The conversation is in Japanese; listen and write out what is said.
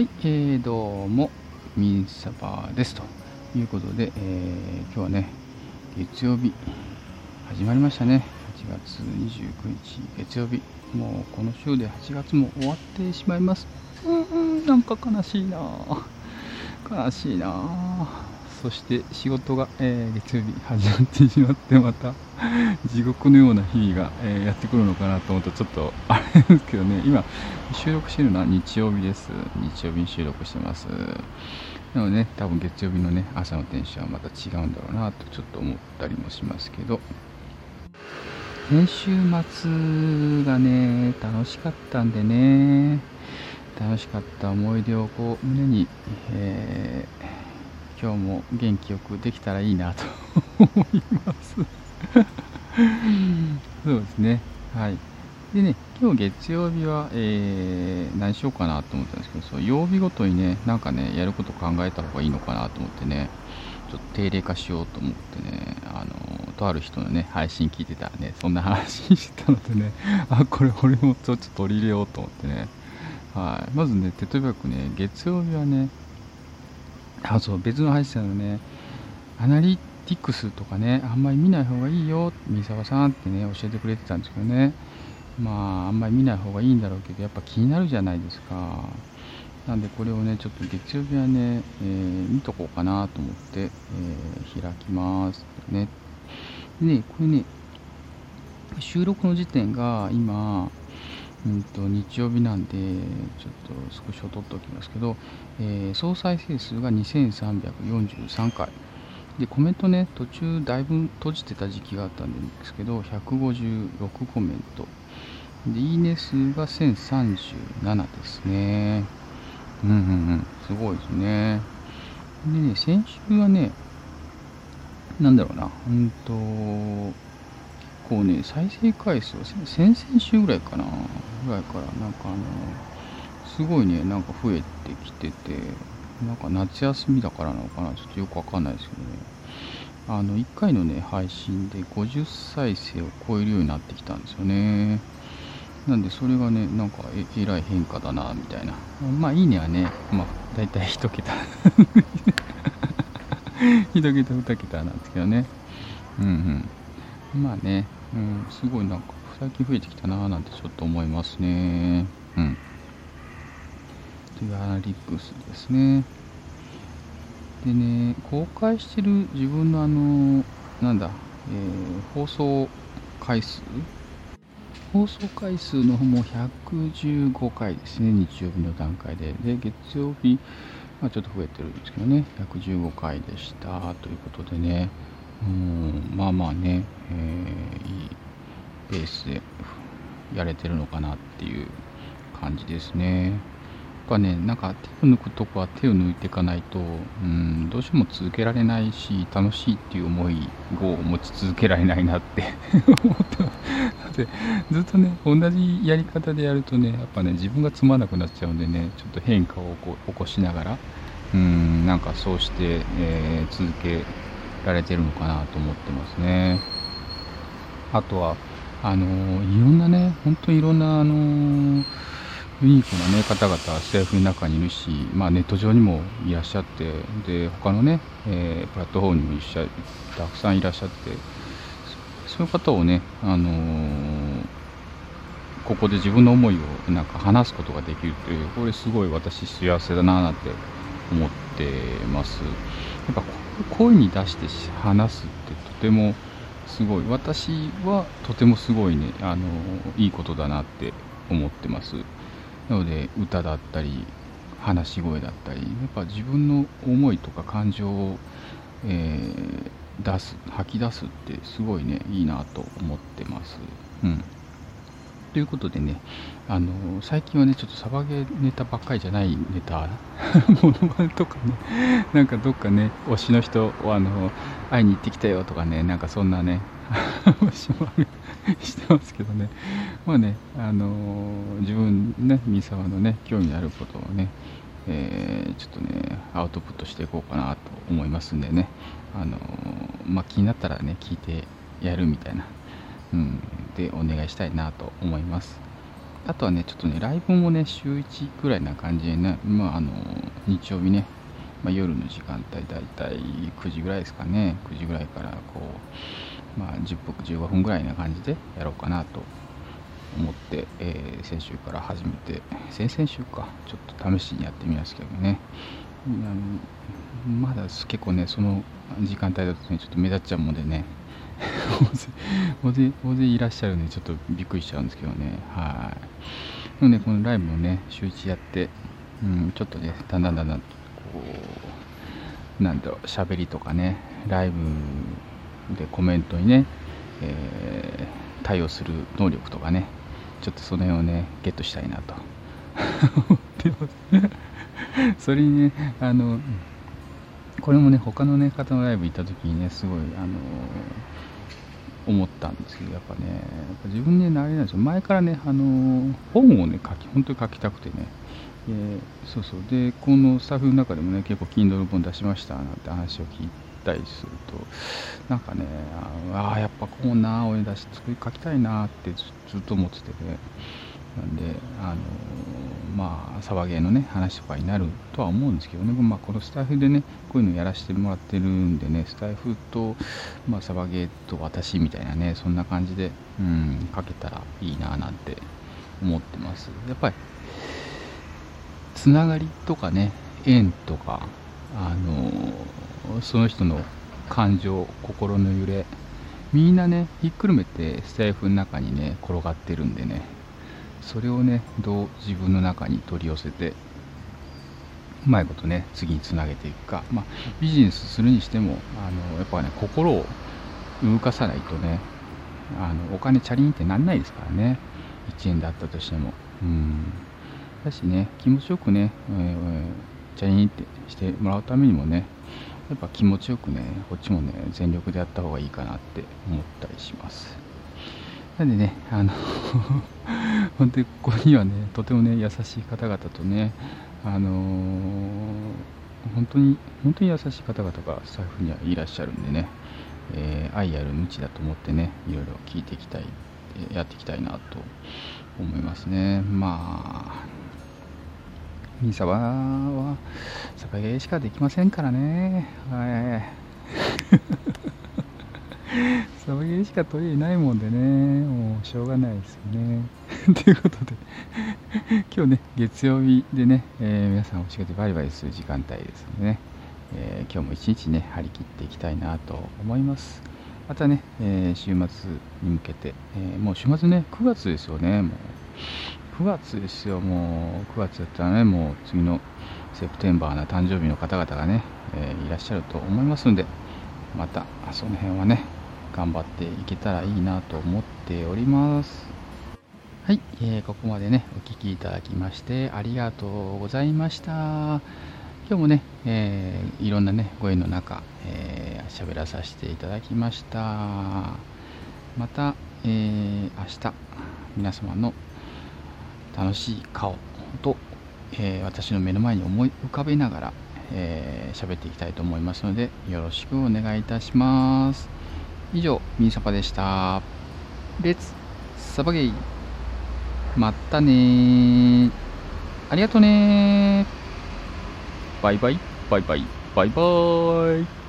はい、えー、どうも、ミンサバです。ということで、えー、今日はね、月曜日、始まりましたね。8月29日、月曜日。もうこの週で8月も終わってしまいます。うんうん、なんか悲しいな悲しいなそして仕事が、えー、月曜日始まってしまってまた 地獄のような日々が、えー、やってくるのかなと思うとちょっとあれですけどね。今収録してるのは日曜日です。日曜日に収録してます。なのでね多分月曜日のね朝のテンションはまた違うんだろうなとちょっと思ったりもしますけど。先週末がね楽しかったんでね。楽しかった思い出をこう胸に、えー今日も元気よくできたらいいなと思いますそうですね。はい。でね、今日月曜日は、えー、何しようかなと思ったんですけど、そう曜日ごとにね、なんかね、やること考えた方がいいのかなと思ってね、ちょっと定例化しようと思ってね、あの、とある人のね、配信聞いてたらね、そんな話してたのでね、あ、これ俺もちょっと取り入れようと思ってね、はい。まずね、例えばね、月曜日はね、あそう別の配信者のねアナリティクスとかねあんまり見ない方がいいよ三沢さんってね教えてくれてたんですけどね。まああんまり見ない方がいいんだろうけどやっぱ気になるじゃないですか。なんでこれをねちょっと月曜日はね、えー、見とこうかなと思って、えー、開きますね。でねこれね収録の時点が今うんと日曜日なんで、ちょっとスクショ撮っておきますけど、えー、総再生数が2343回。で、コメントね、途中だいぶ閉じてた時期があったんですけど、156コメント。で、いいね数が1037ですね。うんうんうん、すごいですね。でね、先週はね、なんだろうな、うんと、構ね、再生回数は先々週ぐらいかな、ぐらいから、なんかあの、すごいね、なんか増えてきてて、なんか夏休みだからなのかな、ちょっとよくわかんないですけどね。あの、1回のね、配信で50再生を超えるようになってきたんですよね。なんで、それがね、なんかえ、えらい変化だな、みたいな。まあ、いいねはね、まあ、だいたい1桁。1桁、2桁なんですけどね。うんうん。まあね、うん、すごいなんか最近増えてきたなぁなんてちょっと思いますね。うん。というアナリックスですね。でね、公開してる自分のあの、なんだ、えー、放送回数？放送回数の方も115回ですね、日曜日の段階で。で、月曜日、まあ、ちょっと増えてるんですけどね、115回でしたということでね、うんまあまあね、えー、いいペースでやれてるのかなっていう感じですね。やっぱね、なんか手を抜くとこは手を抜いていかないと、うん、どうしても続けられないし、楽しいっていう思いを持ち続けられないなって 思ってます。でずっとね、同じやり方でやるとね、やっぱね、自分がつまなくなっちゃうんでね、ちょっと変化を起こしながら、うん、なんかそうして、えー、続けられてるのかなと思ってますね。あとは、あのいろんなね、本当にいろんな、あのユニークな、ね、方々、スタイフの中にいるし、まあ、ネット上にもいらっしゃって、で他のね、えー、プラットフォームにも一緒たくさんいらっしゃって、そういう方をね、あのー、ここで自分の思いをなんか話すことができるという、これすごい私幸せだななんて思ってます。やっぱ声に出して話すってとてもすごい。私はとてもすごいね。あのいいことだなって思ってます。なので歌だったり話し声だったりやっぱ自分の思いとか感情を、えー、出す吐き出すってすごいねいいなと思ってます。うん。ということでね、あの最近はね、ちょっとサバゲーネタばっかりじゃないネタ、モノマネとかね、なんかどっかね、推しの人をあの会いに行ってきたよとかね、なんかそんなね、話もしてますけどね、まあね、あの自分ね、三沢のね、興味あることをね、えー、ちょっとね、アウトプットしていこうかなと思いますんでね、あのまあ、気になったらね、聞いてやるみたいなうん、でお願いしたいなと思います。あとはね、ちょっとね、ライブもね、週1ぐらいな感じでね、まあ、あの、日曜日ね、まあ、夜の時間帯、だいたい9時ぐらいですかね、9時ぐらいから、こう、まあ、10分、15分ぐらいな感じでやろうかなと思って、えー、先週から始めて、先々週か、ちょっと試しにやってみますけどね、まだ結構ね、その時間帯だとね、ちょっと目立っちゃうもんでね、大勢大勢いらっしゃるんでちょっとびっくりしちゃうんですけどね。はい。でもねこのライブもね週1やって、うん、ちょっとねだんだんだんだんこうなんだろう喋りとかねライブでコメントにね、えー、対応する能力とかねちょっとその辺をねゲットしたいなと。思ってます それにねあのこれもね他のね方のライブ行った時にねすごいあの思ったんですけど、やっぱね、やっぱ自分で、ね、あれなんですよ、前からね、あの本をね、書き、本当に書きたくてね、えー、そうそう、で、このスタッフの中でもね、結構、Kindle 本出しましたなんて話を聞いたりすると、なんかね、ああ、やっぱこんな俺出し、作り書きたいなってずっと思っててね、なんで、あのまあ、サバゲーのね、話とかになるとは思うんですけどね、まあ、このスタイフでね、こういうのやらせてもらってるんでね、スタイフと、まあ、サバゲーと私みたいなね、そんな感じで、うん、かけたらいいななんて思ってます。やっぱり、つながりとかね、縁とか、あのその人の感情、心の揺れ、みんなね、ひっくるめてスタイフの中にね、転がってるんでね、それをねどう自分の中に取り寄せてうまいことね次につなげていくか、まあ、ビジネスするにしてもあのやっぱね心を動かさないとねあのお金チャリンってなんないですからね。1円だったとしても。うん。だしね気持ちよくね、えー、チャリンってしてもらうためにもねやっぱ気持ちよくねこっちもね全力でやった方がいいかなって思ったりします。なんでねあの 本当にここにはねとてもね優しい方々とねあのー、本当に本当に優しい方々がスタッフにはいらっしゃるんでね、えー、愛ある無知だと思ってねいろいろ聞いていきたいやっていきたいなと思いますね。まあミサバはサバゲーしかできませんからね。はい。そういうしか取りないもんでね、もうしょうがないですよね。ということで、今日ね、月曜日でね、えー、皆さんお仕事バリバリする時間帯ですのでね、えー、今日も一日ね、張り切っていきたいなと思います。またね、えー、週末に向けて、えもう週末ね、9月ですよね、もう。9月ですよ、もう9月だったらね、もう次のセプテンバーな誕生日の方々がね、えいらっしゃると思いますので、またその辺はね、頑張っていけたらいいなと思っております。はい、えー、ここまでね、お聴きいただきましてありがとうございました。今日もね、えー、いろんなね、ご縁の中、えー、喋らさせていただきました。また、えー、明日、皆様の楽しい顔と、えー、私の目の前に思い浮かべながら、えー、喋っていきたいと思いますので、よろしくお願いいたします。以上、ミニサパでした。レッツサバゲイまたねありがとねバイバイ、バイバイ、バイバイ。